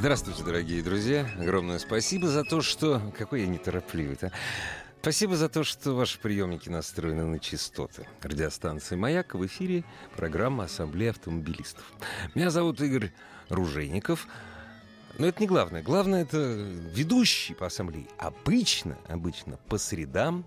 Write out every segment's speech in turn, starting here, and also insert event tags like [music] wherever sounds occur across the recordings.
Здравствуйте, дорогие друзья. Огромное спасибо за то, что... Какой я неторопливый-то. Спасибо за то, что ваши приемники настроены на частоты. Радиостанции «Маяк» в эфире программа «Ассамблея автомобилистов». Меня зовут Игорь Ружейников. Но это не главное. Главное — это ведущий по ассамблее. Обычно, обычно по средам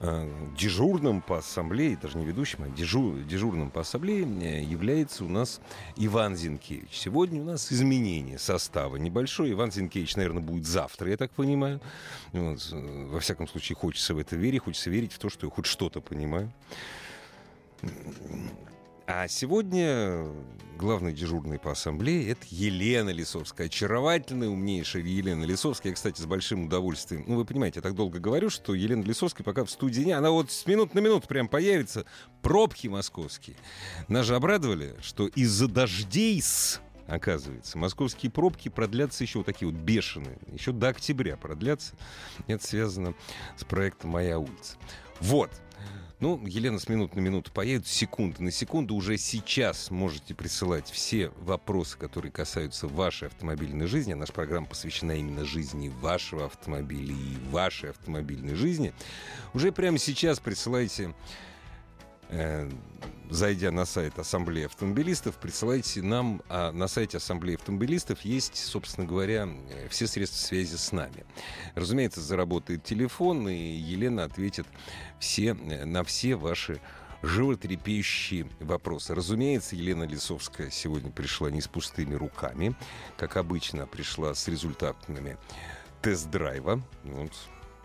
дежурным по ассамблее, даже не ведущим, а дежур, дежурным по ассамблее э, является у нас Иван Зинкевич. Сегодня у нас изменение состава небольшое. Иван Зинкевич, наверное, будет завтра, я так понимаю. Вот, э, во всяком случае, хочется в это верить, хочется верить в то, что я хоть что-то понимаю. А сегодня главный дежурный по ассамблее — это Елена Лисовская. Очаровательная, умнейшая Елена Лисовская. Я, кстати, с большим удовольствием... Ну, вы понимаете, я так долго говорю, что Елена Лисовская пока в студии не... Она вот с минут на минуту прям появится. Пробки московские. Нас же обрадовали, что из-за дождей с оказывается. Московские пробки продлятся еще вот такие вот бешеные. Еще до октября продлятся. Это связано с проектом «Моя улица». Вот. Ну, Елена с минут на минуту поедет, секунды на секунду. Уже сейчас можете присылать все вопросы, которые касаются вашей автомобильной жизни. Наша программа посвящена именно жизни вашего автомобиля и вашей автомобильной жизни. Уже прямо сейчас присылайте зайдя на сайт Ассамблеи автомобилистов, присылайте нам, а на сайте Ассамблеи автомобилистов есть, собственно говоря, э, все средства связи с нами. Разумеется, заработает телефон, и Елена ответит все, э, на все ваши животрепещущие вопросы. Разумеется, Елена Лисовская сегодня пришла не с пустыми руками. Как обычно, пришла с результатами тест-драйва. Вот,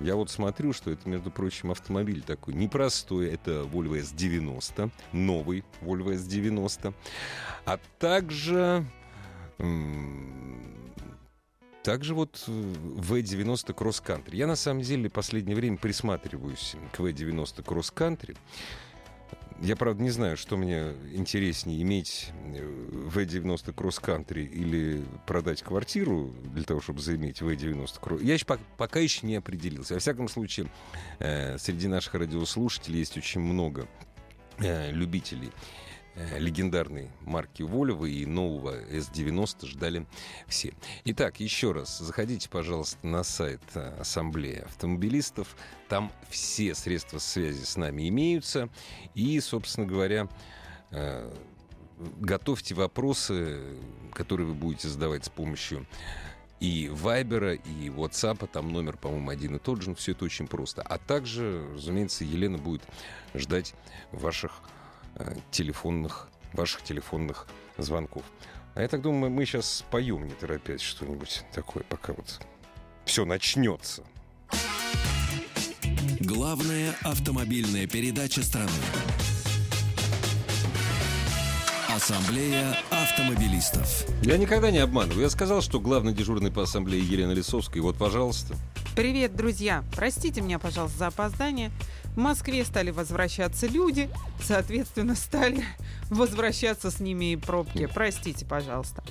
я вот смотрю, что это, между прочим, автомобиль такой непростой. Это Volvo S90, новый Volvo S90. А также... Также вот V90 Cross Country. Я на самом деле в последнее время присматриваюсь к V90 Cross Country. Я, правда, не знаю, что мне интереснее, иметь V90 Cross Country или продать квартиру для того, чтобы заиметь V90 Cross. Я еще пока, еще не определился. Во всяком случае, э, среди наших радиослушателей есть очень много э, любителей легендарной марки Volvo и нового S90 ждали все. Итак, еще раз, заходите, пожалуйста, на сайт э, Ассамблеи автомобилистов. Там все средства связи с нами имеются. И, собственно говоря, э, готовьте вопросы, которые вы будете задавать с помощью и Вайбера, и WhatsApp, там номер, по-моему, один и тот же, все это очень просто. А также, разумеется, Елена будет ждать ваших Э, телефонных, ваших телефонных звонков. А я так думаю, мы сейчас споем, не торопясь, что-нибудь такое, пока вот все начнется. Главная автомобильная передача страны. Ассамблея автомобилистов. Я никогда не обманываю. Я сказал, что главный дежурный по ассамблее Елена Лисовская. Вот, пожалуйста. Привет, друзья! Простите меня, пожалуйста, за опоздание. В Москве стали возвращаться люди, соответственно, стали [laughs] возвращаться с ними и пробки. Простите, пожалуйста.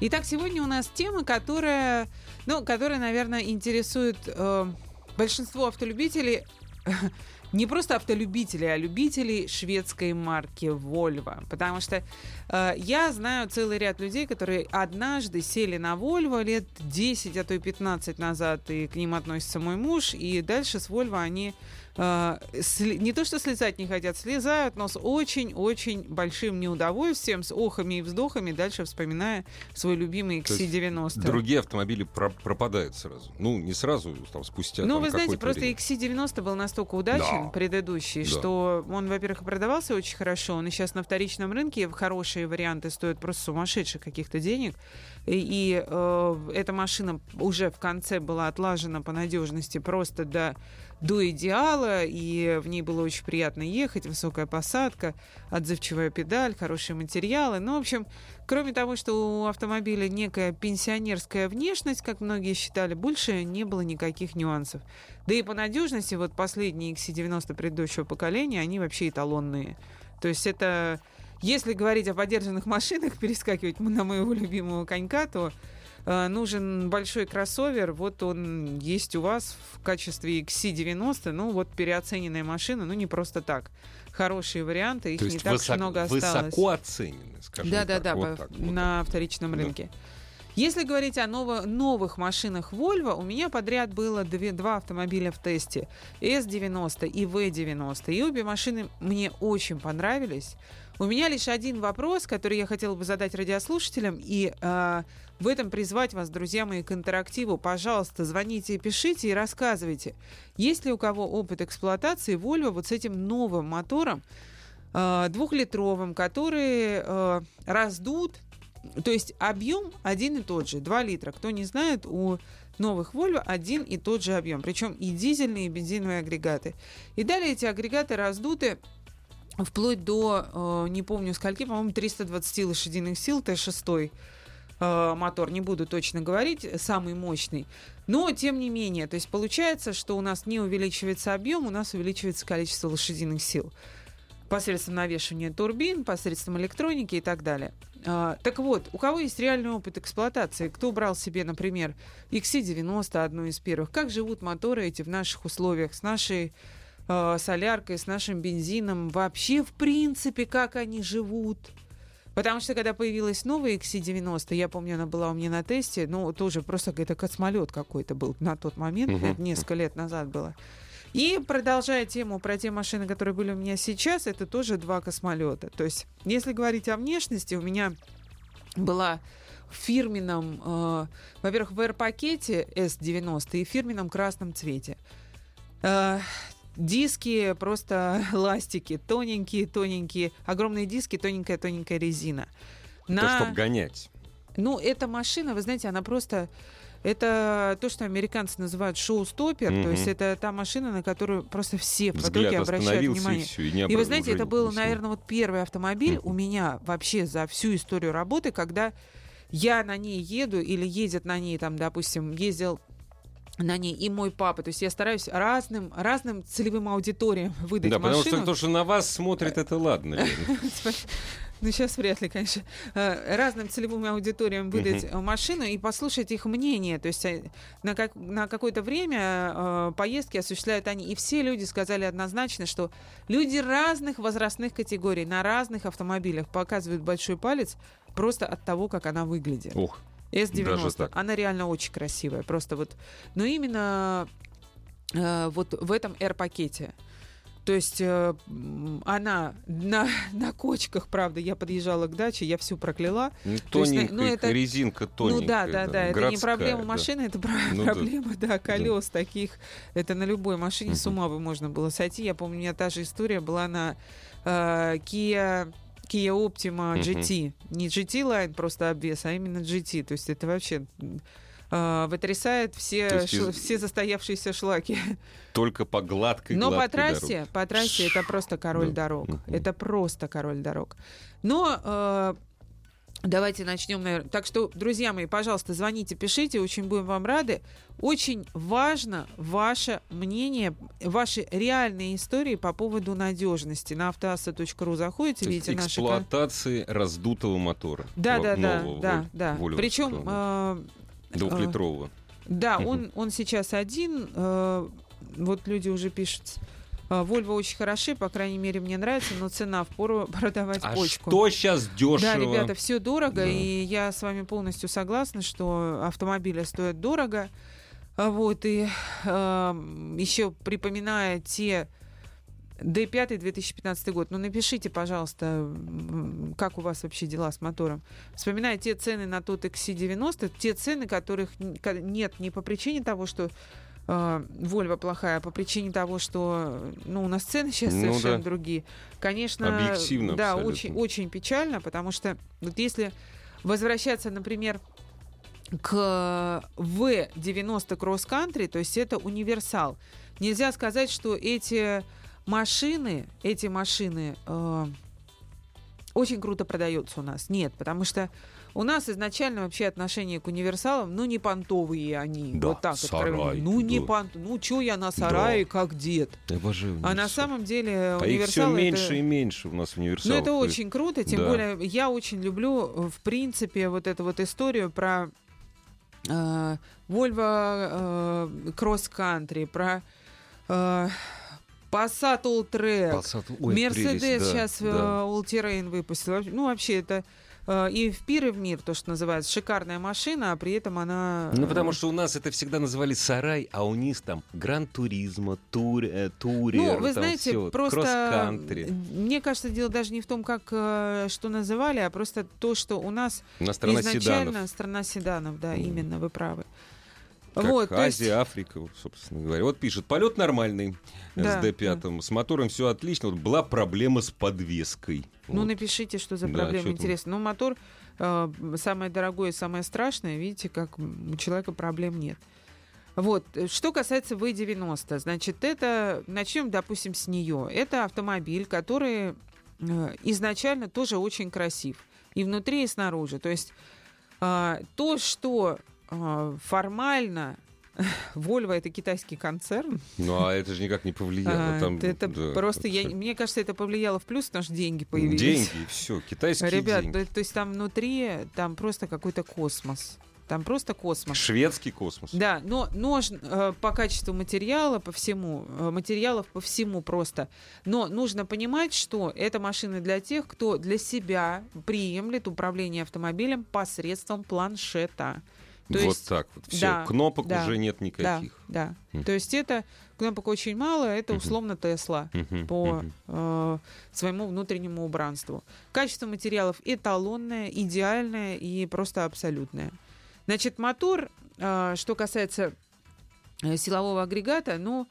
Итак, сегодня у нас тема, которая, ну, которая, наверное, интересует э, большинство автолюбителей [laughs] не просто автолюбителей, а любителей шведской марки Volvo. Потому что э, я знаю целый ряд людей, которые однажды сели на Volvo лет 10, а то и 15 назад, и к ним относится мой муж, и дальше с Volvo они э, не то что слезать не хотят, слезают, но с очень-очень большим неудовольствием, с охами и вздохами, дальше вспоминая свой любимый XC90. Другие автомобили про пропадают сразу. Ну, не сразу, там, спустя Ну, вы знаете, просто время. XC90 был настолько удачен, да. предыдущий, да. что он, во-первых, продавался очень хорошо, он и сейчас на вторичном рынке хорошие варианты стоят просто сумасшедших каких-то денег. И, и э, эта машина уже в конце была отлажена по надежности просто до до идеала, и в ней было очень приятно ехать, высокая посадка, отзывчивая педаль, хорошие материалы. Ну, в общем, кроме того, что у автомобиля некая пенсионерская внешность, как многие считали, больше не было никаких нюансов. Да и по надежности, вот последние XC90 предыдущего поколения, они вообще эталонные. То есть это, если говорить о поддержанных машинах, [laughs] перескакивать на моего любимого конька, то нужен большой кроссовер, вот он есть у вас в качестве XC90, ну вот переоцененная машина, ну не просто так. Хорошие варианты, их То не так уж высок- много осталось. высоко оценены, скажем Да, так. да, да, Вот по- так, вот на вторичном Да. рынке. Если говорить о ново- новых машинах Volvo, у меня подряд было две- два автомобиля в тесте. S90 и V90. И обе машины мне очень понравились. У меня лишь один вопрос, который я хотела бы задать радиослушателям, и э, в этом призвать вас, друзья мои, к интерактиву. Пожалуйста, звоните и пишите и рассказывайте. Есть ли у кого опыт эксплуатации Volvo вот с этим новым мотором, э, двухлитровым, который э, раздут, то есть объем один и тот же, 2 литра. Кто не знает, у новых Volvo один и тот же объем, причем и дизельные, и бензиновые агрегаты. И далее эти агрегаты раздуты вплоть до, э, не помню скольки, по-моему, 320 лошадиных сил, Т6 э, мотор, не буду точно говорить, самый мощный. Но, тем не менее, то есть получается, что у нас не увеличивается объем, у нас увеличивается количество лошадиных сил посредством навешивания турбин, посредством электроники и так далее. А, так вот, у кого есть реальный опыт эксплуатации, кто брал себе, например, XC90, одну из первых, как живут моторы эти в наших условиях, с нашей э, соляркой, с нашим бензином, вообще, в принципе, как они живут. Потому что, когда появилась новая XC90, я помню, она была у меня на тесте, ну, тоже просто это космолет какой-то был на тот момент, Мгм. это несколько лет назад было. И продолжая тему про те машины, которые были у меня сейчас, это тоже два космолета. То есть, если говорить о внешности, у меня была в фирменном, э, во-первых, в R-пакете S90 и в фирменном красном цвете. Э, диски просто [laughs] ластики, тоненькие, тоненькие, огромные диски, тоненькая, тоненькая резина. Это чтобы гонять. Ну, эта машина, вы знаете, она просто... Это то, что американцы называют шоу-стопер, Мгм. то есть это та машина, на которую просто все в обращают внимание. и все, и, не И вы знаете, это был, наверное, вот первый автомобиль Мгм. у меня вообще за всю историю работы, когда я на ней еду или едет на ней, там, допустим, ездил на ней и мой папа. То есть я стараюсь разным, разным целевым аудиториям выдать Да, потому что машину. то, что на вас смотрит, это ладно. [laughs] Ну, сейчас вряд ли, конечно. Э, Разным целевым аудиториям выдать э, машину и послушать их мнение. То есть э, на, как, на какое-то время э, поездки осуществляют они. И все люди сказали однозначно, что люди разных возрастных категорий на разных автомобилях показывают большой палец просто от того, как она выглядит. Ох, S90. Даже так. Она реально очень красивая. Просто вот. Но именно э, вот в этом R-пакете. То есть э, она на, [laughs] на кочках, правда, я подъезжала к даче, я всю прокляла. ну, То есть, тоненькая, ну, это- резинка тоненькая. ну да, да, да, это не проблема да. машины, это Ну да. проблема, да, колес таких. Это на любой машине с Мгм. ума бы можно было сойти. Я помню, у меня та же история была на э, Kia, Kia Optima. GT. Не GT Line, просто обвес, а именно GT. То есть это вообще э, вытрясает все, есть из- все застоявшиеся шлаки. Только по гладкой Но по гладкой трассе, дороге. по трассе это просто король дорог. Это просто король дорог. Но э, давайте начнем, наверное. Так что, друзья мои, пожалуйста, звоните, пишите, очень будем вам рады. Очень важно ваше мнение, ваши реальные истории по поводу надежности. На автоасса.ру заходите, То видите наши... эксплуатации раздутого мотора. Да, да, да, да, да. Причем да. э, Двухлитрового. Да, Мгм. он, он сейчас один. э, вот люди уже пишут. Э, Вольво очень хороши, по крайней мере, мне нравится, но цена впору [laughs] продавать А почку. что сейчас дешево? Да, ребята, все дорого, Да. и я с вами полностью согласна, что автомобили стоят дорого. А Вот, и еще припоминая те D5 2015 год, ну напишите, пожалуйста, как у вас вообще дела с мотором. Вспоминая те цены на тот XC90, те цены, которых нет не по причине того, что э, Вольва плохая, по причине того, что ну, у нас цены сейчас Ну совершенно да. другие. Конечно, Объективно да, абсолютно. очень, очень печально, потому что вот если возвращаться, например, к V90 Cross Country, то есть это универсал. Нельзя сказать, что эти машины, эти машины э, очень круто продаются у нас. Нет, потому что у нас изначально вообще отношение к универсалам, ну, не понтовые они. Да, вот так сарай, откровенно. Ну, не да. понт... Ну, чё я на сарае, Да. как дед. Обожаю А на самом деле А их все универсалы... меньше это... и меньше у нас Ну, универсалов. это И- очень круто, тем Да. более я очень люблю, э, в принципе, вот эту вот историю про э, Volvo э, Country, про э, Passat Passat, ой, Мерседес прелесть, да, сейчас да. All Terrain выпустил. Ну, вообще, это э, и в пир, и в мир, то, что называется, шикарная машина, а при этом она... Ну, э, потому что у нас это всегда называли сарай, а у них там гран-туризма, тур, э, турер, Ну, вы там знаете, всё, просто кросс-кантри. мне кажется, дело даже не в том, как э, что называли, а просто то, что у нас У нас страна изначально седанов. страна седанов, да, Мгм. именно, вы правы. Как вот, то есть- Азия, Африка, собственно говоря. Вот пишет, полет нормальный Да, с D5, с мотором все отлично, вот была проблема с подвеской. Ну, Вот. напишите, что за Да, проблема, там? интересно. Ну, мотор э, самое дорогое, самое страшное, видите, как у человека проблем нет. Вот, э, что касается V90, значит, это, начнем, допустим, с нее. Это автомобиль, который э, изначально тоже очень красив. И внутри, и снаружи. То есть а, то, что формально [laughs] Volvo это китайский концерн, Ну, а это же никак не повлияло. а, там, это да, просто, я, всё. мне кажется, это повлияло в плюс, потому что деньги появились. Деньги, все, китайские Ребят, деньги. то, то есть там внутри, там просто какой-то космос. Там просто космос. Шведский космос. Да, но нож э, по качеству материала, по всему, э, материалов по всему просто. Но нужно понимать, что это машина для тех, кто для себя приемлет управление автомобилем посредством планшета. То вот есть, так вот. Все, да, кнопок да, уже нет никаких. Да, да. Mm. То есть это кнопок очень мало, это условно Тесла mm -hmm. по mm -hmm. э, своему внутреннему убранству. Качество материалов эталонное, идеальное и просто абсолютное. Значит, мотор, э, что касается э, силового агрегата, ну,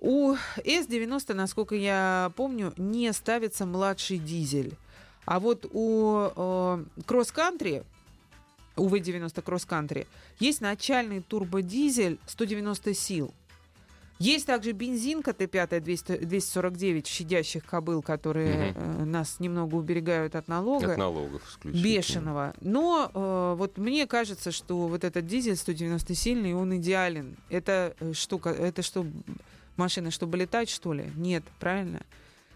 у S90, насколько я помню, не ставится младший дизель. А вот у э, кросс-кантри УВ-90 кросс-кантри. Есть начальный турбодизель 190 сил. Есть также бензинка Т5 249 щадящих кобыл, которые угу. э, нас немного уберегают от налога. От налогов исключительно. Бешеного. Но э, вот мне кажется, что вот этот дизель 190 сильный, он идеален. Это э, штука, это что, машина, чтобы летать, что ли? Нет, правильно?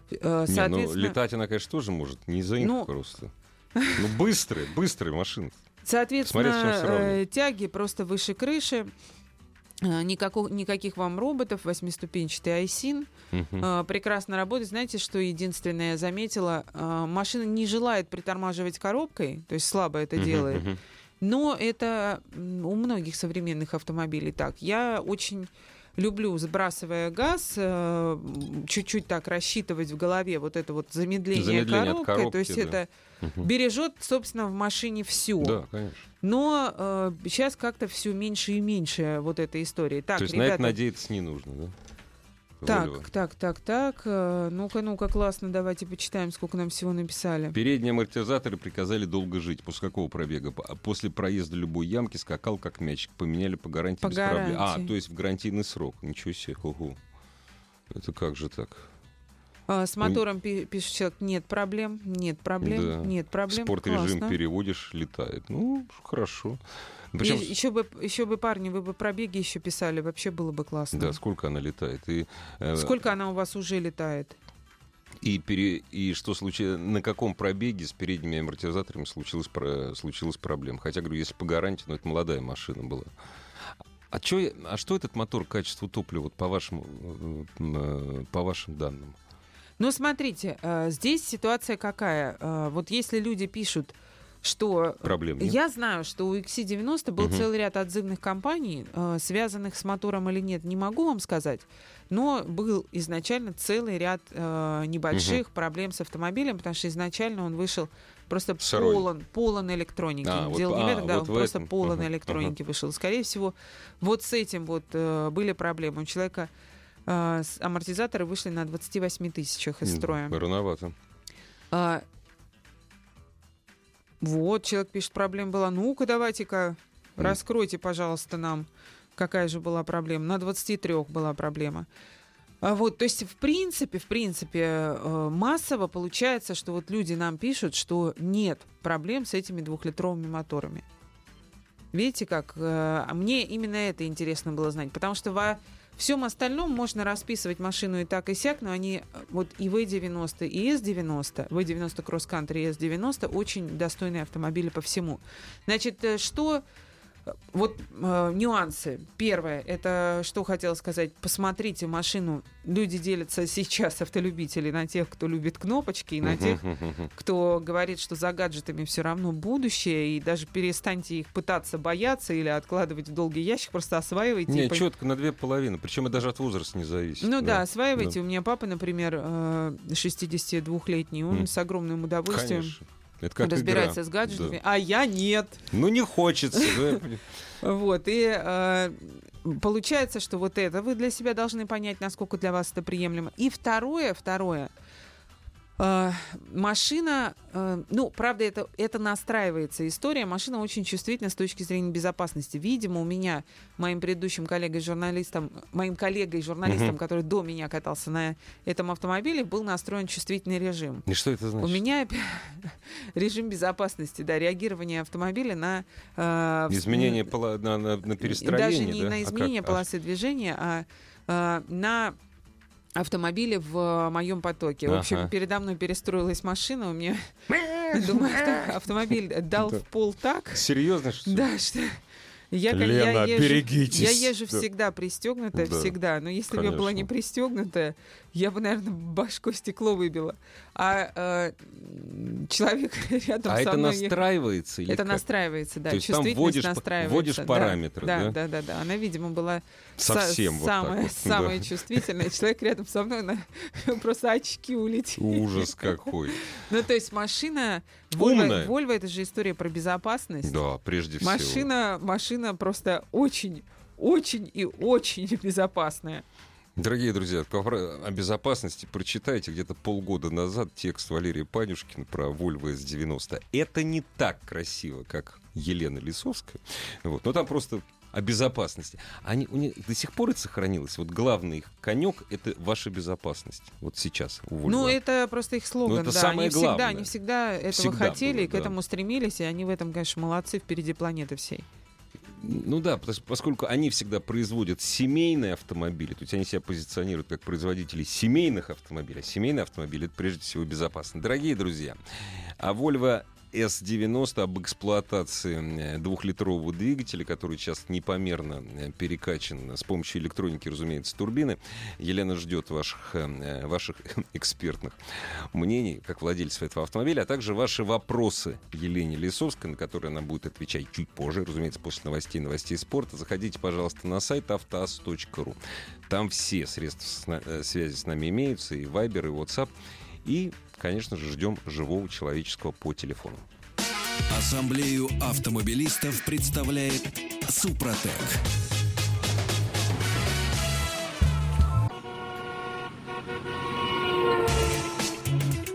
Соответственно... Не, ну, летать она, конечно, тоже может, не за инфу ну... просто. Ну, быстрые, быстрые машины. Соответственно, э, тяги просто выше крыши. Э, Никакого, никаких вам роботов, восьмиступенчатый айсин. Мгм. э, прекрасно работает. Знаете, что единственное я заметила? Машина не желает притормаживать коробкой, то есть слабо это Мгм, делает. Но это у многих современных автомобилей так. Я очень люблю, сбрасывая газ, э, чуть-чуть так рассчитывать в голове вот это вот замедление, Замедление коробкой. То коробки, есть да. это бережет, собственно, в машине все. Да, конечно. Но сейчас как-то все меньше и меньше вот этой истории. Так, То есть на ребята, это надеяться не нужно, да? Так, Volvo. так, так, так. э, Ну-ка, ну-ка, классно, давайте почитаем, сколько нам всего написали. Передние амортизаторы приказали долго жить. После какого пробега? А После проезда любой ямки скакал как мячик. Поменяли по гарантии По без проблем. А, гарантии. то есть в гарантийный срок. Ничего себе. Ого. Это как же так? А, с мотором пи- пишет человек, нет проблем, нет проблем, Да. нет проблем. Спорт-режим переводишь, летает. Ну, хорошо. Причем, И еще бы, еще бы, парни, вы бы пробеги еще писали, вообще было бы классно. да, сколько она летает. И, э, Сколько она у вас уже летает? И, пере- и что случилось, на каком пробеге с передними амортизаторами случилась, про- случилась проблема. Хотя, говорю, если по гарантии, ну, это молодая машина была. А, чё, а что этот мотор качеству топлива, вот по, вашему, э, э, по вашим данным? Ну, смотрите, э, здесь ситуация какая? Вот если люди пишут, что... Проблем нет? Я знаю, что у XC90 был Мгм. целый ряд отзывных компаний, э, связанных с мотором или нет, не могу вам сказать, но был изначально целый ряд э, небольших проблем с автомобилем, потому что изначально он вышел просто Сырой. полон, полон электроники. А, вот- Дело не в а, этом, да, вот он просто этом. полон Ага, электроники вышел. Скорее всего, вот с этим вот э, были проблемы. У человека э, амортизаторы вышли на 28 тысячах из строя. Рановато. Вот, человек пишет, проблема была. Ну-ка, давайте-ка Раскройте, пожалуйста, нам, какая же была проблема. На 23 была проблема. А Вот, то есть, в принципе, в принципе, э, массово получается, что вот люди нам пишут, что нет проблем с этими двухлитровыми моторами. Видите, как? э, а Мне именно это интересно было знать, потому что во всем остальном можно расписывать машину и так, и сяк, но они, э, вот и V90, и S90, V90 Cross Country и S90 очень достойные автомобили по всему. Значит, э, что вот э, нюансы. Первое, это что хотела сказать. Посмотрите машину. Люди делятся сейчас, автолюбители, на тех, кто любит кнопочки, и на тех, кто говорит, что за гаджетами все равно будущее, и даже перестаньте их пытаться бояться или откладывать в долгий ящик, просто осваивайте. Не, пон- четко на две половины. Причем и даже от возраста не зависит. Ну да, осваивайте. У меня папа, например, э, 62-летний, он Мгм. с огромным удовольствием Конечно. Это как разбирается игра. с гаджетами, Да. а я нет. Ну не хочется. да. Вот, и э, получается, что вот это вы для себя должны понять, насколько для вас это приемлемо. И второе, второе, машина, э, ну, правда, это, это настраивается история, машина очень чувствительна с точки зрения безопасности. Видимо, у меня, моим предыдущим коллегой-журналистом, моим коллегой-журналистом, Мгм. который до меня катался на этом автомобиле, был настроен чувствительный режим. И что это У значит? меня [laughs] режим безопасности, да, реагирование автомобиля на... э, Изменение на, на, на перестроение, даже не да? на А изменение как? А полосы движения, а э, на автомобиле в моем потоке. В общем, Ага. передо мной перестроилась машина, у меня, [laughs] думаю, авто- автомобиль дал Да. в пол так, Серьезно, что да, что я, Лена, я езжу, берегитесь. я езжу Да. всегда пристегнутая, Да, всегда. Но если бы я была не пристегнутая, я бы, наверное, башкой стекло выбила. А э, человек [laughs] рядом А со это мной ехал- настраивается? или это как? настраивается, да. То есть там чувствительность вводишь настраивается. вводишь да. параметры, да? Да, да, да, да. Она, видимо, была Совсем вот так самая, вот, да. самая чувствительная. Человек рядом со мной, на- [laughs] просто очки улетели. Ужас [laughs] какой. Ну, то есть машина... Умная. Volvo это же история про безопасность. Да, прежде всего. Машина, машина просто очень, очень и очень [laughs] безопасная. Дорогие друзья, о безопасности прочитайте где-то полгода назад текст Валерия Панюшкина про Volvo S90. Это не так красиво, как Елена Лисовская. Вот. Но там просто о безопасности. Они, у них до сих пор это сохранилось. Вот главный их конек — это ваша безопасность. Вот сейчас у Volvo. Ну, это просто их слоган, Ну, это да. самое они всегда, главное. они всегда этого Всегда хотели, было, и к да. этому стремились, и они в этом, конечно, молодцы впереди планеты всей. Ну да, поскольку они всегда производят семейные автомобили, то есть они себя позиционируют как производители семейных автомобилей. А семейный автомобиль это прежде всего безопасно. Дорогие друзья, а Volvo S90 об эксплуатации э, двухлитрового двигателя, который сейчас непомерно э, перекачан с помощью электроники, разумеется, турбины. Елена ждет ваших, э, ваших [laughs] экспертных мнений, как владельцев этого автомобиля, а также ваши вопросы Елене Лисовской, на которые она будет отвечать чуть позже, разумеется, после новостей, новостей спорта. Заходите, пожалуйста, на сайт автоаз.ру. Там все средства связи с нами имеются, и Viber, и WhatsApp. И, конечно же, ждем живого человеческого по телефону. Ассамблею автомобилистов представляет Супротек.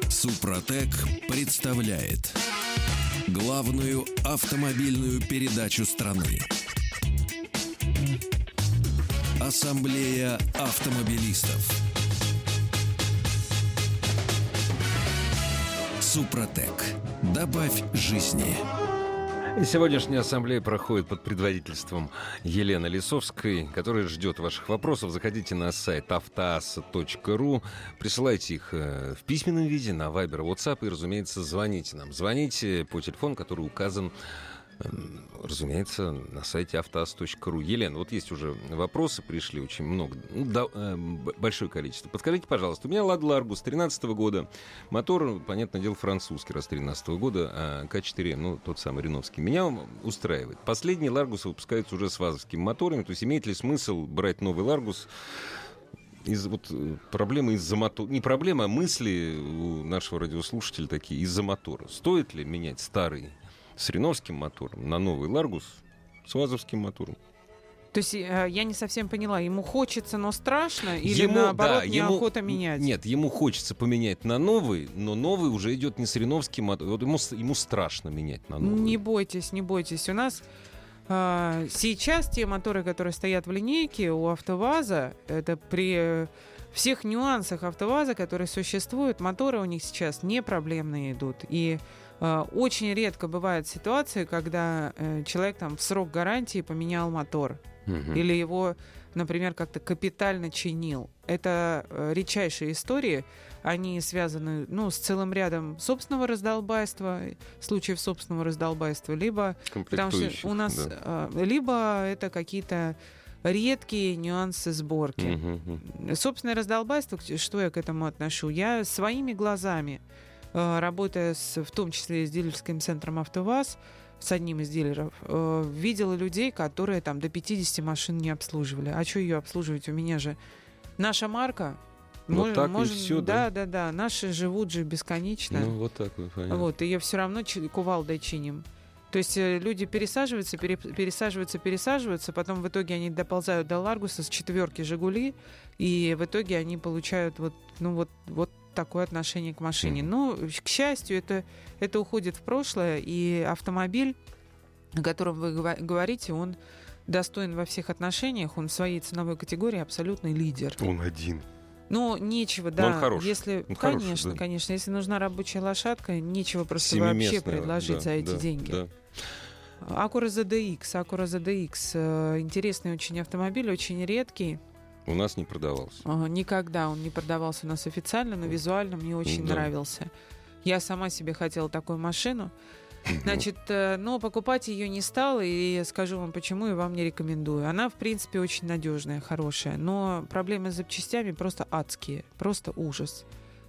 Супротек представляет главную автомобильную передачу страны. Ассамблея автомобилистов. Супротек. Добавь жизни. И Сегодняшняя ассамблея проходит под предводительством Елены Лисовской, которая ждет ваших вопросов. Заходите на сайт автоаса.ру, присылайте их э, в письменном виде на Viber, WhatsApp и, разумеется, звоните нам. Звоните по телефону, который указан Разумеется, на сайте автоаз.ру. Елена, вот есть уже вопросы, пришли очень много, ну, да, э, большое количество. Подскажите, пожалуйста, у меня Лад Ларгус 13 года, мотор, понятное дело, французский, раз 13 года, а К4, ну, тот самый Реновский. Меня устраивает. Последний Ларгус выпускается уже с вазовскими моторами, то есть имеет ли смысл брать новый Ларгус из вот э, проблемы из-за мотора. Не проблема, а мысли у нашего радиослушателя такие из-за мотора. Стоит ли менять старый с реновским мотором на новый Ларгус с вазовским мотором? То есть э, я не совсем поняла, ему хочется, но страшно, или Ему, наоборот да, ему- неохота менять? Нет, ему хочется поменять на новый, но новый уже идет не с реновским мотором. Вот ему, ему страшно менять на новый. Не бойтесь, не бойтесь. У нас А, сейчас те моторы, которые стоят в линейке у АвтоВАЗа, это при всех нюансах АвтоВАЗа, которые существуют, моторы у них сейчас не проблемные идут. И очень редко бывают ситуации, когда э, человек там в срок гарантии поменял мотор. Мгм. Или его, например, как-то капитально чинил. Это э, редчайшие истории. Они связаны ну, с целым рядом собственного раздолбайства, случаев собственного раздолбайства, либо Потому что у нас да. э, либо это какие-то редкие нюансы сборки. Мгм, мгм. Собственное раздолбайство, что я к этому отношу? Я своими глазами, э, работая с, в том числе с дилерским центром «АвтоВАЗ», с одним из дилеров, э, видела людей, которые там до 50 машин не обслуживали. А что ее обслуживать? У меня же наша марка. Вот Мож- так и можем- всё, да? да, да, да. Наши живут же бесконечно. Ну, вот так вот, понятно. Вот, ее все равно кувалдой чиним. То есть э, люди пересаживаются, пере- пересаживаются, пересаживаются, потом в итоге они доползают до Ларгуса с четверки Жигули, и в итоге они получают вот, ну вот, вот такое отношение к машине. Но, к счастью, это, это уходит в прошлое, и автомобиль, о котором вы говорите, он достоин во всех отношениях, он в своей ценовой категории абсолютный лидер. Он один. Ну, нечего, Но да. он хороший. Если, Он хороший, конечно, да. конечно, если нужна рабочая лошадка, нечего просто вообще предложить да, за эти да, деньги. да. Acura ZDX, Acura ZDX, интересный очень автомобиль, очень редкий. У нас не продавался. Никогда он не продавался у нас официально, но визуально мне очень Да. нравился. Я сама себе хотела такую машину. Значит, э, но покупать ее не стала, и я скажу вам почему, и вам не рекомендую. Она, в принципе, очень надежная, хорошая, но проблемы с запчастями просто адские, просто ужас.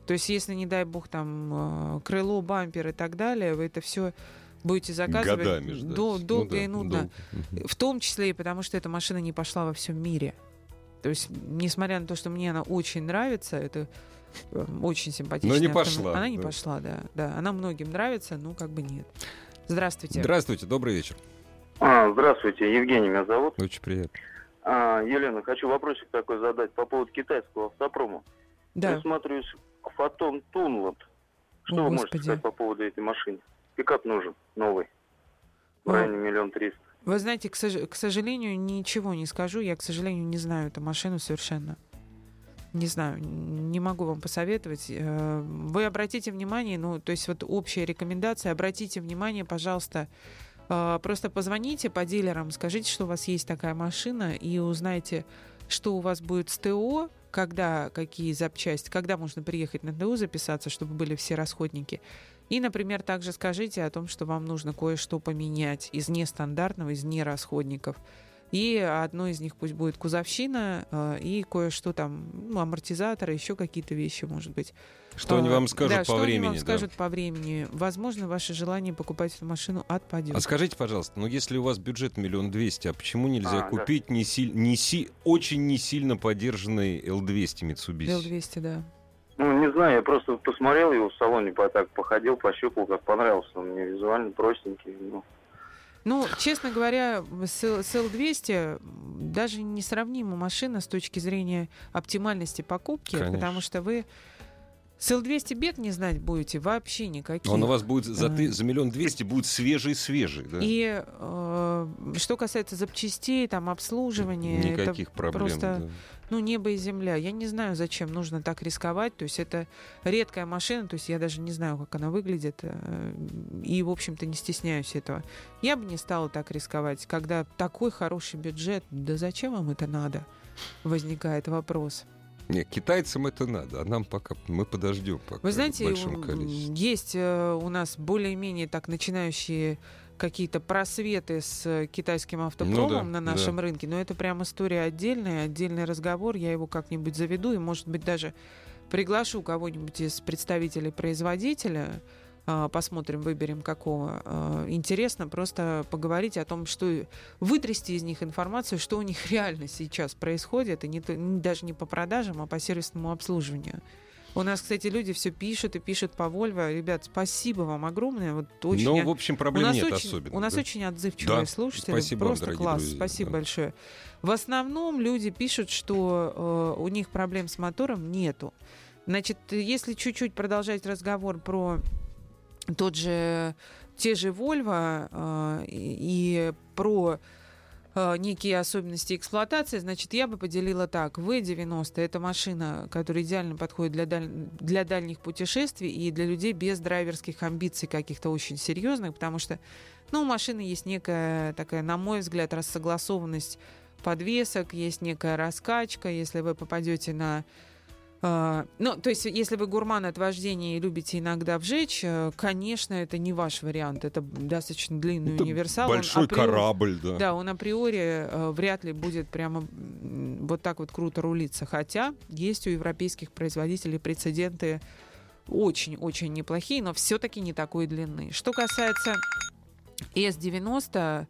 То есть, если, не дай бог, там э, крыло, бампер и так далее, вы это все будете заказывать Годами ждать. дол- Ну долго да, и нудно. долго. В том числе и потому, что эта машина не пошла во всем мире. То есть, несмотря на то, что мне она очень нравится, это э, очень симпатичная. Но не автомобиль. пошла, Она не да. пошла, да, да. Она многим нравится, ну как бы нет. Здравствуйте. Здравствуйте, добрый вечер. А, здравствуйте, Евгений меня зовут. Очень приятно. А, Елена, хочу вопросик такой задать по поводу китайского автопрома. Да. Присматриваюсь Фотон Тунланд. Что О, вы можете Господи. сказать по поводу этой машины? Пикап нужен, новый. В О. районе миллион триста. Вы знаете, к, сож- к сожалению, ничего не скажу. Я, к сожалению, не знаю эту машину совершенно. Не знаю, не могу вам посоветовать. Э, Вы обратите внимание, ну, то есть вот общая рекомендация, обратите внимание, пожалуйста, э, просто позвоните по дилерам, скажите, что у вас есть такая машина, и узнайте, что у вас будет с ТО, когда, какие запчасти, когда можно приехать на ТО записаться, чтобы были все расходники. И, например, также скажите о том, что вам нужно кое-что поменять из нестандартного, из нерасходников. И одно из них пусть будет кузовщина э, и кое-что там, ну, амортизаторы, еще какие-то вещи, может быть. Что они А, вам скажут да, по что времени? они вам да. скажут по времени. Возможно, ваше желание покупать эту машину отпадет. А скажите, пожалуйста, ну если у вас бюджет миллион двести, а почему нельзя А, да. купить не силь- не си- очень не сильно поддержанный L200 Mitsubishi? Л-200, да. Ну, не знаю, я просто посмотрел его в салоне, по- так походил, пощупал, как понравился. Он мне визуально простенький. Ну, Ну, честно говоря, с, Л- с Л-200 даже несравнима машина с точки зрения оптимальности покупки, Конечно. потому что вы с Л-200 бед не знать будете вообще никаких. Он у вас будет за, ты- А. за миллион двести будет свежий-свежий, да? И э, что касается запчастей, там, обслуживания, Никаких это проблем. просто, да. Ну, небо и земля. Я не знаю, зачем нужно так рисковать. То есть это редкая машина, то есть я даже не знаю, как она выглядит. э, И, в общем-то, не стесняюсь этого. Я бы не стала так рисковать, когда такой хороший бюджет. Да зачем вам это надо? Возникает вопрос. Не, китайцам это надо, а нам пока мы подождем пока Вы в знаете, большом м, количестве. есть э, у нас более-менее так начинающие какие-то просветы с э, китайским автопромом Ну да, на нашем рынке, но это прям история отдельная, отдельный разговор, я его как-нибудь заведу и, может быть, даже приглашу кого-нибудь из представителей производителя, а, посмотрим, выберем какого. А, Интересно просто поговорить о том, что вытрясти из них информацию, что у них [laughs] реально сейчас происходит, и не- даже не по продажам, а по сервисному обслуживанию. У нас, кстати, люди все пишут и пишут по Вольво. Ребят, спасибо вам огромное. Вот очень Но, я- в общем, проблем нет очень, особенно. У нас да? очень отзывчивые Да, слушатели. спасибо вам, Просто дорогие класс. друзья, Спасибо да. большое. В основном люди пишут, что э, у них проблем с мотором нету. Значит, если чуть-чуть продолжать разговор про тот же те же Volvo э, и про э, некие особенности эксплуатации, значит, я бы поделила так. В-90 — это машина, которая идеально подходит для, даль... для дальних путешествий и для людей без драйверских амбиций каких-то очень серьезных, потому что, ну, у машины есть некая такая, на мой взгляд, рассогласованность подвесок, есть некая раскачка. Если вы попадете на ну, то есть, если вы гурман от вождения и любите иногда вжечь, э, конечно, это не ваш вариант. Это достаточно длинный Это универсал. Большой он априори, корабль, да. Да, он априори uh, вряд ли будет прямо вот так вот круто рулиться. Хотя есть у европейских производителей прецеденты очень-очень неплохие, но все-таки не такой длины. Что касается S90,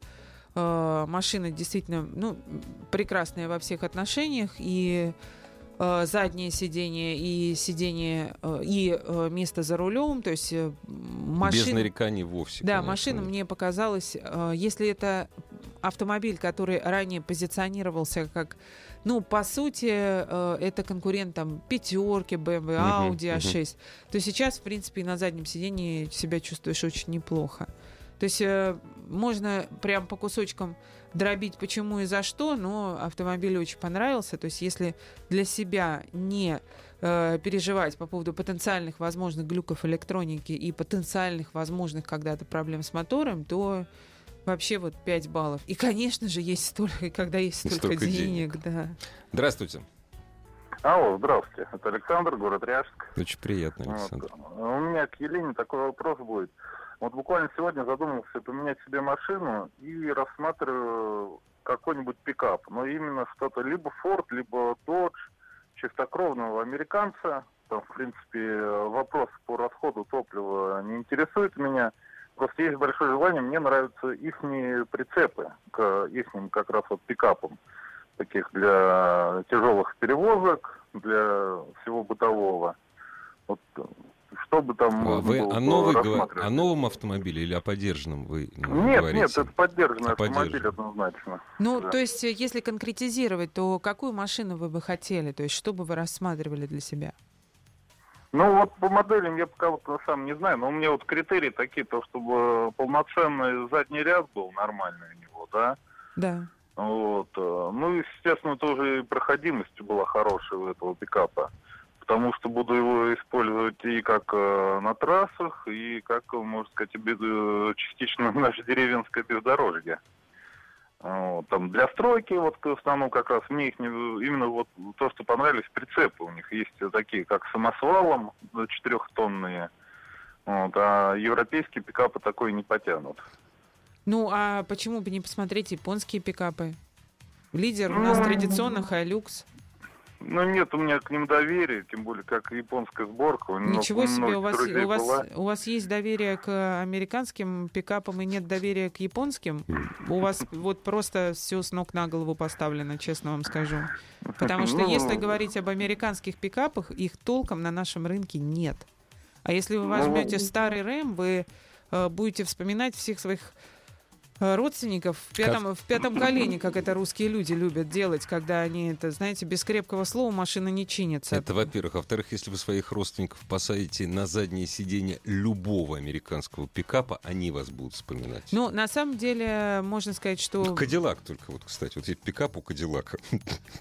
uh, машина действительно ну, прекрасная во всех отношениях и Э, заднее сиденье и сиденье э, и э, место за рулем, то есть машина... Без нареканий вовсе. Да, конечно. машина мне показалась, если это автомобиль, который ранее позиционировался как ну, по сути, это конкурент там пятерки, BMW, Audi A6, то сейчас, в принципе, на заднем сидении себя чувствуешь очень неплохо. То есть можно прям по кусочкам дробить почему и за что, но автомобиль очень понравился. То есть если для себя не э, переживать по поводу потенциальных возможных глюков электроники и потенциальных возможных когда-то проблем с мотором, то вообще вот 5 баллов. И, конечно же, есть столько, когда есть столько, столько денег, денег, да. Здравствуйте. Алло, здравствуйте. Это Александр, город Ряжск. Очень приятно, Александр. Вот. У меня к Елене такой вопрос будет. Вот буквально сегодня задумался поменять себе машину и рассматриваю какой-нибудь пикап. Но именно что-то либо Ford, либо Dodge, чистокровного американца. Там, в принципе, вопрос по расходу топлива не интересует меня. Просто есть большое желание, мне нравятся их прицепы к их как раз вот пикапам. Таких для тяжелых перевозок, для всего бытового. Вот что бы там а вы о, новый, о новом автомобиле или о поддержанном вы Нет, говорите? нет, это поддержанный а автомобиль поддержан. однозначно. Ну, да. то есть, э, если конкретизировать, то какую машину вы бы хотели? То есть, что бы вы рассматривали для себя? Ну, вот по моделям я пока вот сам не знаю, но у меня вот критерии такие, то, чтобы полноценный задний ряд был нормальный у него, да? Да. Вот. Э, ну, естественно, тоже проходимость была хорошая у этого пикапа потому что буду его использовать и как э, на трассах, и как, можно сказать, без, э, частично наше деревенское бездорожье. Вот, там для стройки, вот в основном как раз мне их не, именно вот то, что понравились, прицепы у них есть такие, как самосвалом четырехтонные, вот, а европейские пикапы такой не потянут. Ну, а почему бы не посмотреть японские пикапы? Лидер у нас ну, традиционно Hilux. Ну нет у меня к ним доверия, тем более как японская сборка. Ничего себе, у вас, у, вас, у вас есть доверие к американским пикапам и нет доверия к японским? У вас вот просто все с ног на голову поставлено, честно вам скажу. Потому что [laughs] ну, если говорить об американских пикапах, их толком на нашем рынке нет. А если вы возьмете ну, старый рэм, вы э, будете вспоминать всех своих родственников в пятом, как... в пятом колене, как это русские люди любят делать, когда они это, знаете, без крепкого слова машина не чинится. Это, во-первых. А во-вторых, если вы своих родственников посадите на заднее сиденье любого американского пикапа, они вас будут вспоминать. Ну, на самом деле, можно сказать, что... Ну, Кадиллак только, вот, кстати, вот есть пикап у Кадиллака.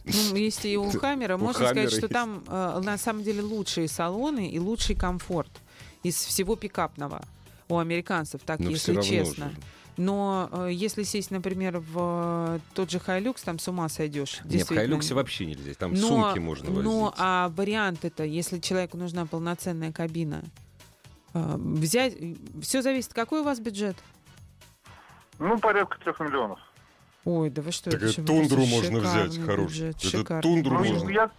Ну, есть и у [laughs] Хаммера. Можно сказать, что там э, на самом деле лучшие салоны и лучший комфорт из всего пикапного у американцев, так, если честно. Но э, если сесть, например, в э, тот же Хайлюкс, там с ума сойдешь. Нет, в Хайлюксе вообще нельзя. Там но, сумки можно возить. Ну, а вариант это, если человеку нужна полноценная кабина, э, взять... Все зависит, какой у вас бюджет? Ну, порядка трех миллионов. Ой, да вы что, так это тундру можно взять хорошую. Это тундру ну, можно. Я,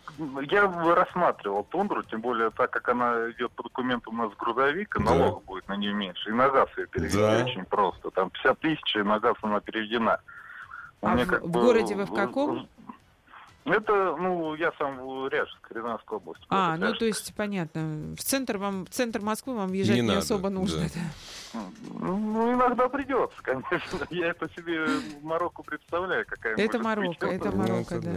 я рассматривал тундру, тем более так как она идет по документам у нас грузовик, и да. налог будет на нее меньше. И на газ ее перевести да. очень просто. Там 50 тысяч, и на газ она переведена. А в, в бы, городе вы в каком? Это, ну, я сам в Ряжск, Рязанская область. А, ну, то есть, понятно. В центр вам, в центр Москвы вам езжать не, не надо, особо нужно. Да. Ну, иногда придется, [laughs] конечно. Я это себе в Марокко представляю, какая Это Марокко, это Марокко, да.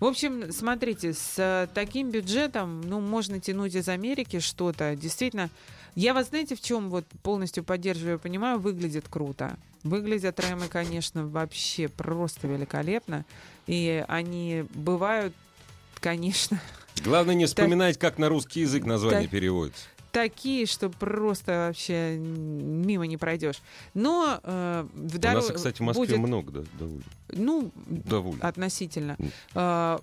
В общем, смотрите, с э, таким бюджетом, ну, можно тянуть из Америки что-то. Действительно, я вас знаете, в чем вот полностью поддерживаю, понимаю, выглядит круто. Выглядят ремы, конечно, вообще просто великолепно. И они бывают, конечно, Главное не Так- вспоминать, как на русский язык название Так- переводится. такие, что просто вообще мимо не пройдешь. Но э, в У дорог- нас, кстати, в Москве будет, много, да, довольно. ну, Довольно. относительно. Э,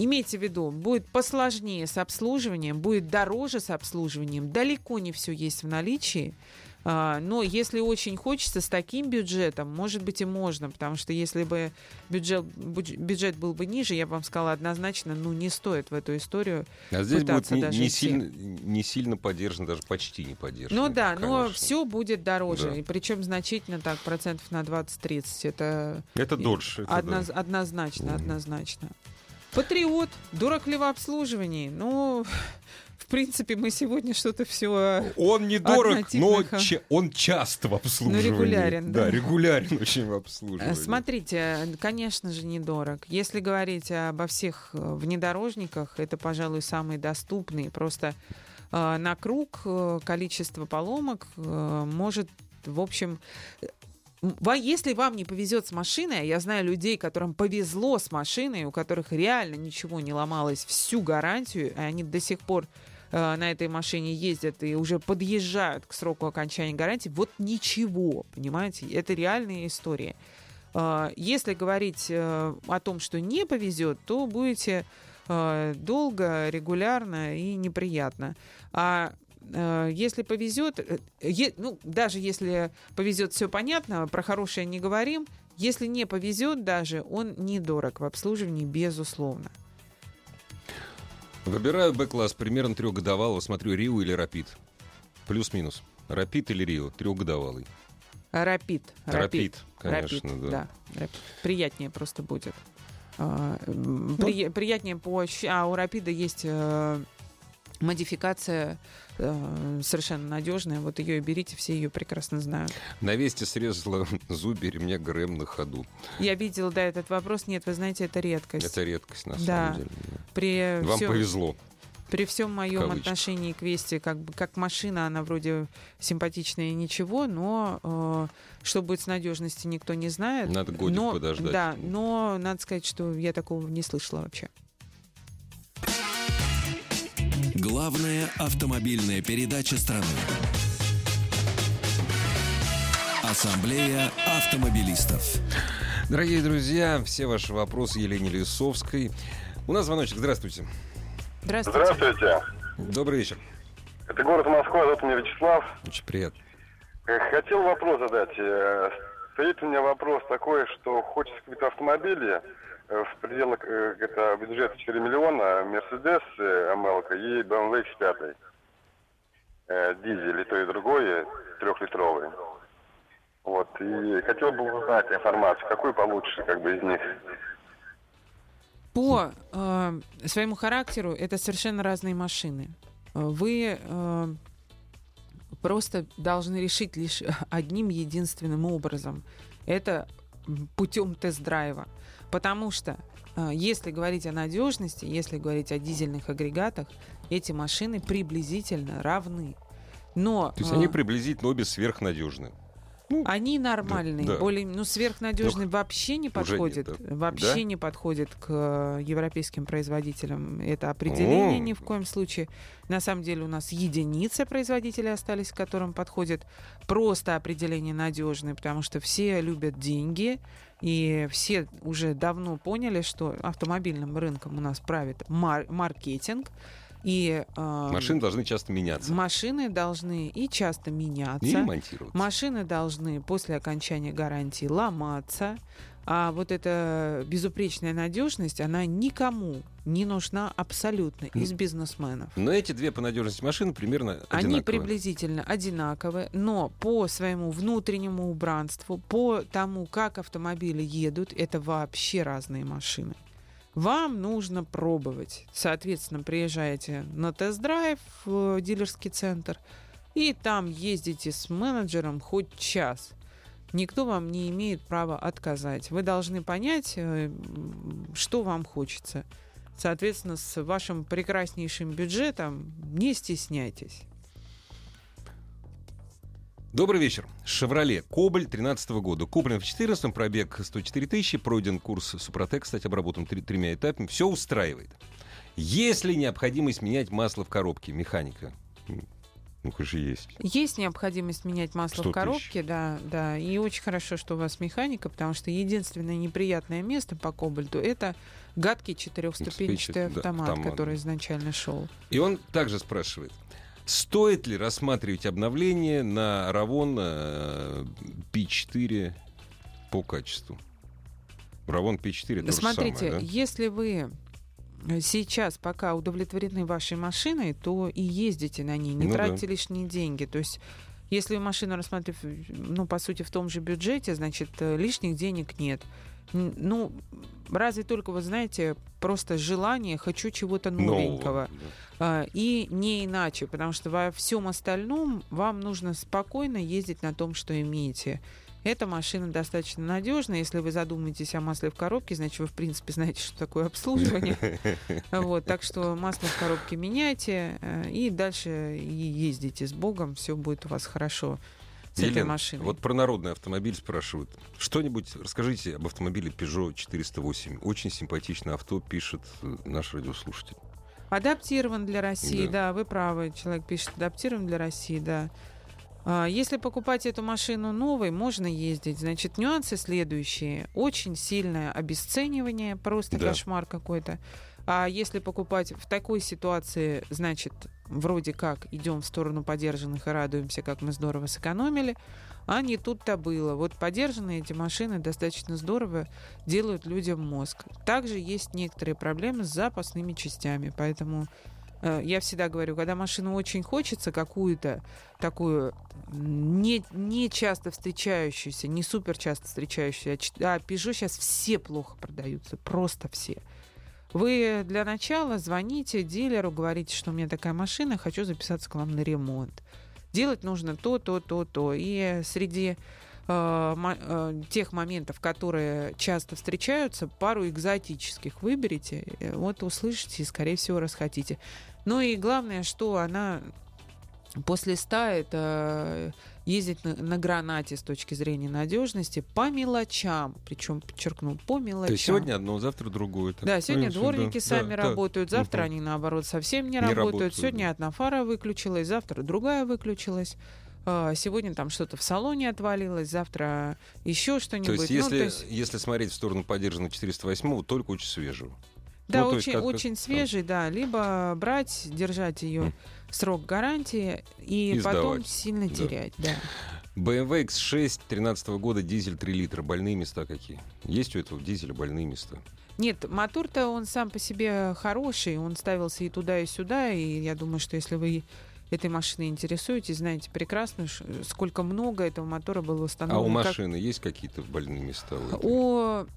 Имейте в виду, будет посложнее с обслуживанием, будет дороже с обслуживанием. Далеко не все есть в наличии. А, Но если очень хочется с таким бюджетом, может быть и можно, потому что если бы бюджет, бюджет был бы ниже, я бы вам сказала однозначно, ну не стоит в эту историю. А здесь будет не, даже не идти. сильно, не сильно поддержан, даже почти не поддержан. Ну да, но конечно. все будет дороже, Да. и причем значительно так, процентов на 20-30. Это Это дольше. это Одноз- да. Однозначно, Мгм. однозначно. Патриот, дурак ли в обслуживании? Ну, в принципе, мы сегодня что-то все... Он недорог, но ча- он часто в обслуживании. регулярен, да. Да, регулярен [laughs] очень в обслуживании. Смотрите, конечно же, недорог. Если говорить обо всех э, внедорожниках, это, пожалуй, самый доступный. Просто э, на круг э, количество поломок э, может, в общем... э, Если вам не повезет с машиной, а я знаю людей, которым повезло с машиной, у которых реально ничего не ломалось всю гарантию, и они до сих пор э, на этой машине ездят и уже подъезжают к сроку окончания гарантии, вот ничего, понимаете? Это реальные истории. Э, Если говорить э, о том, что не повезет, то будете долго, регулярно и неприятно. А если повезет, ну, даже если повезет, все понятно, про хорошее не говорим. Если не повезет даже, он недорог в обслуживании, безусловно. Выбираю Б-класс примерно трехгодовалого, смотрю, Рио или Рапид. Плюс-минус. Рапид или Рио? Трехгодовалый. Рапид. Рапид, конечно, Рапид, да. Рапид. Приятнее просто будет. А, Ну. при- приятнее по А у Рапида есть э, модификация э, совершенно надежная. Вот ее и берите, все ее прекрасно знают. На весте срезала [laughs] зубе ремня ГРМ на ходу. Я видела, да, этот вопрос. Нет, вы знаете, это редкость. Это редкость, на Да. самом деле. При Вам всем- повезло. При всем моем отношении к Весте, как, бы, как машина, она вроде симпатичная и ничего, но э, что будет с надежностью, никто не знает. Надо годик но, подождать. Да, но надо сказать, что я такого не слышала вообще. Главная автомобильная передача страны. Ассамблея автомобилистов. Дорогие друзья, все ваши вопросы Елене Лисовской. У нас звоночек. Здравствуйте. Здравствуйте. Здравствуйте. Добрый вечер. Это город Москва, зовут меня Вячеслав. Очень приятно. Э, Хотел вопрос задать. Э, Стоит у меня вопрос такой, что хочется какие-то автомобили э, в пределах это бюджета 4 миллиона, Мерседес МЛК и BMW X5. Э, Дизель и то и другое, трехлитровый. Вот, и хотел бы узнать информацию, какую получше как бы из них. По э, своему характеру это совершенно разные машины. Э, Вы э, просто должны решить лишь [laughs] одним единственным образом. Это путем тест-драйва. Потому что э, если говорить о надежности, если говорить о дизельных агрегатах, эти машины приблизительно равны. Но То есть э, они приблизительно обе сверхнадежны. Они нормальные, да. более, ну сверхнадежные вообще не нет, подходят, да? вообще Да? не подходят к э, европейским производителям. Это определение О. ни в коем случае. На самом деле у нас единицы производителей остались, к которым подходит просто определение надежное, потому что все любят деньги и все уже давно поняли, что автомобильным рынком у нас правит мар- маркетинг и э, Машины должны часто меняться. машины должны и часто меняться. И ремонтироваться. Машины должны после окончания гарантии ломаться. А вот эта безупречная надежность, она никому не нужна абсолютно из бизнесменов. Но эти две по надежности машины примерно Они одинаковые. приблизительно одинаковые, но по своему внутреннему убранству, по тому, как автомобили едут, это вообще разные машины. Вам нужно пробовать. Соответственно, приезжаете на тест-драйв в дилерский центр, и там ездите с менеджером хоть час. никто вам не имеет права отказать. Вы должны понять, э, что вам хочется. Соответственно, с вашим прекраснейшим бюджетом не стесняйтесь. Добрый вечер. «Шевроле». Кобаль 13 года. Куплен в 14 пробег 104 тысячи. Пройден курс Супротек, кстати, обработан три- тремя этапами. Все устраивает. Есть ли необходимость менять масло в коробке? Механика. Ну, конечно, есть. Есть необходимость менять масло 100 в коробке, да, да. И очень хорошо, что у вас механика, потому что единственное неприятное место по кобальту это гадкий четырехступенчатый Да, автомат, автомат. который изначально шел. И он также спрашивает, стоит ли рассматривать обновление на Равон э, P4 по качеству? Равон P4 то же Смотрите, самое, да? если вы сейчас пока удовлетворены вашей машиной, то и ездите на ней, не Ну да. тратьте лишние деньги. То есть если вы машину рассматриваете, ну, по сути, в том же бюджете, значит, э, лишних денег нет. Ну, разве только, вы знаете, просто желание, хочу чего-то новенького. Нового, да. А, И не иначе, потому что во всем остальном вам нужно спокойно ездить на том, что имеете. Эта машина достаточно надежная. Если вы задумаетесь о масле в коробке, значит, вы, в принципе, знаете, что такое обслуживание. [laughs] Вот, так что масло в коробке меняйте э, и дальше ездите с Богом. Все будет у вас хорошо с этой Елена, машиной. вот про народный автомобиль спрашивают. Что-нибудь расскажите об автомобиле Peugeot 408. Очень симпатичное авто, пишет э, наш радиослушатель. Адаптирован для России, Да. да. вы правы. Человек пишет, адаптирован для России, да. А, Если покупать эту машину новой, можно ездить. Значит, нюансы следующие. Очень сильное обесценивание, просто Да. кошмар какой-то. А если покупать в такой ситуации, значит, вроде как идем в сторону подержанных и радуемся, как мы здорово сэкономили, а не тут-то было. Вот подержанные эти машины достаточно здорово делают людям мозг. Также есть некоторые проблемы с запасными частями, поэтому э, я всегда говорю, когда машину очень хочется, какую-то такую не, не часто встречающуюся, не супер часто встречающуюся, а а Peugeot сейчас все плохо продаются, просто все. Вы для начала звоните дилеру, говорите, что у меня такая машина, хочу записаться к вам на ремонт. Делать нужно то, то, то, то. И среди э, э, тех моментов, которые часто встречаются, пару экзотических выберите, э, вот услышите и, скорее всего, расхотите. Ну и главное, что она после 100 это ездить на, на гранате с точки зрения надежности по мелочам, причем, подчеркну, по мелочам. То есть сегодня одно, завтра другое. так Да, сегодня дворники да, сами да, да. работают, завтра Мгм. они, наоборот, совсем не, Не работают. работают, Сегодня да. одна фара выключилась, завтра другая выключилась. А, Сегодня там что-то в салоне отвалилось, завтра еще То что-нибудь. есть, Ну, если, то есть, если смотреть в сторону поддержанного 408 только очень свежего. да, ну, то есть очень, как- очень свежий, да. Либо брать, держать ее М. срок гарантии и, И потом сдавать. сильно Да. терять, да. BMW X6 13 года, дизель 3 литра. Больные места какие? Есть у этого дизеля больные места? Нет, мотор-то он сам по себе хороший, он ставился и туда, и сюда, и я думаю, что если вы этой машиной интересуетесь, знаете прекрасно, сколько много этого мотора было А установлено. у как- машины есть какие-то больные места? у этой?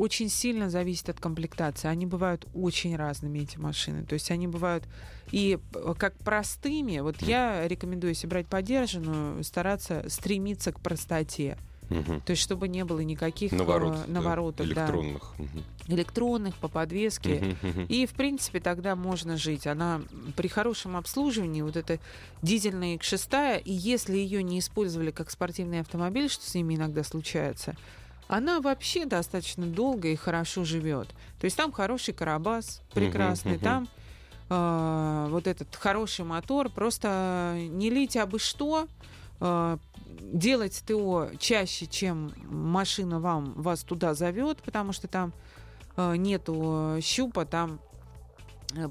Очень сильно зависит от комплектации. Они бывают очень разными, эти машины. То есть они бывают и п- как простыми. Вот я рекомендую, если брать подержанную, стараться стремиться к простоте. Мгм. То есть чтобы не было никаких э, Наворот, да, наворотов, да, электронных. Мгм. электронных по подвеске. Мгм, мгм. И, в принципе, тогда можно жить. Она при хорошем обслуживании, вот эта дизельная X6, и если ее не использовали как спортивный автомобиль, что с ними иногда случается, она вообще достаточно долго и хорошо живет. То есть там хороший карабас, прекрасный, мгм. там э, вот этот хороший мотор, просто не лить абы что, э, делать ТО чаще, чем машина вам вас туда зовет, потому что там э, нету щупа, там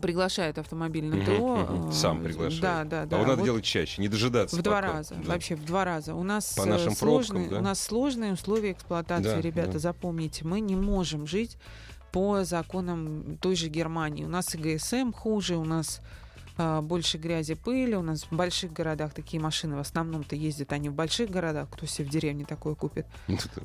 приглашает автомобиль на Мгм, ТО. э, Сам приглашает. Да, да, да. а вот надо Вот делать чаще, не дожидаться. в два пока. раза. Да. Вообще в два раза. У нас По э, нашим сложные, пробкам, да? у нас сложные условия эксплуатации, Да, ребята, да. запомните, мы не можем жить по законам той же Германии. У нас и ГСМ хуже, у нас больше грязи, пыли. У нас в больших городах такие машины в основном-то ездят, они в больших городах, кто себе в деревне такое купит.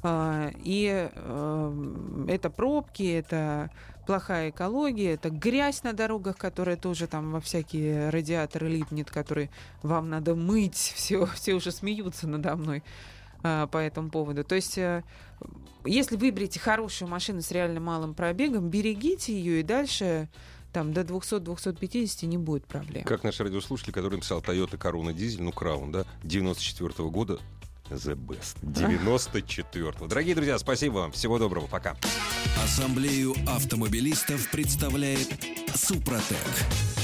А, И э, это пробки, это плохая экология, это грязь на дорогах, которая тоже там во всякие радиаторы липнет, которые вам надо мыть. [laughs] Все, все уже смеются надо мной. а, по этому поводу. То есть, э, если выберете хорошую машину с реально малым пробегом, берегите ее и дальше там до 200-250 не будет проблем. Как наш радиослушатель, который написал Toyota Corona дизель, ну, Краун, да, 94 -го года, The Best. [laughs] 94-го. Дорогие друзья, спасибо вам. Всего доброго. Пока. Ассамблею автомобилистов представляет Супротек.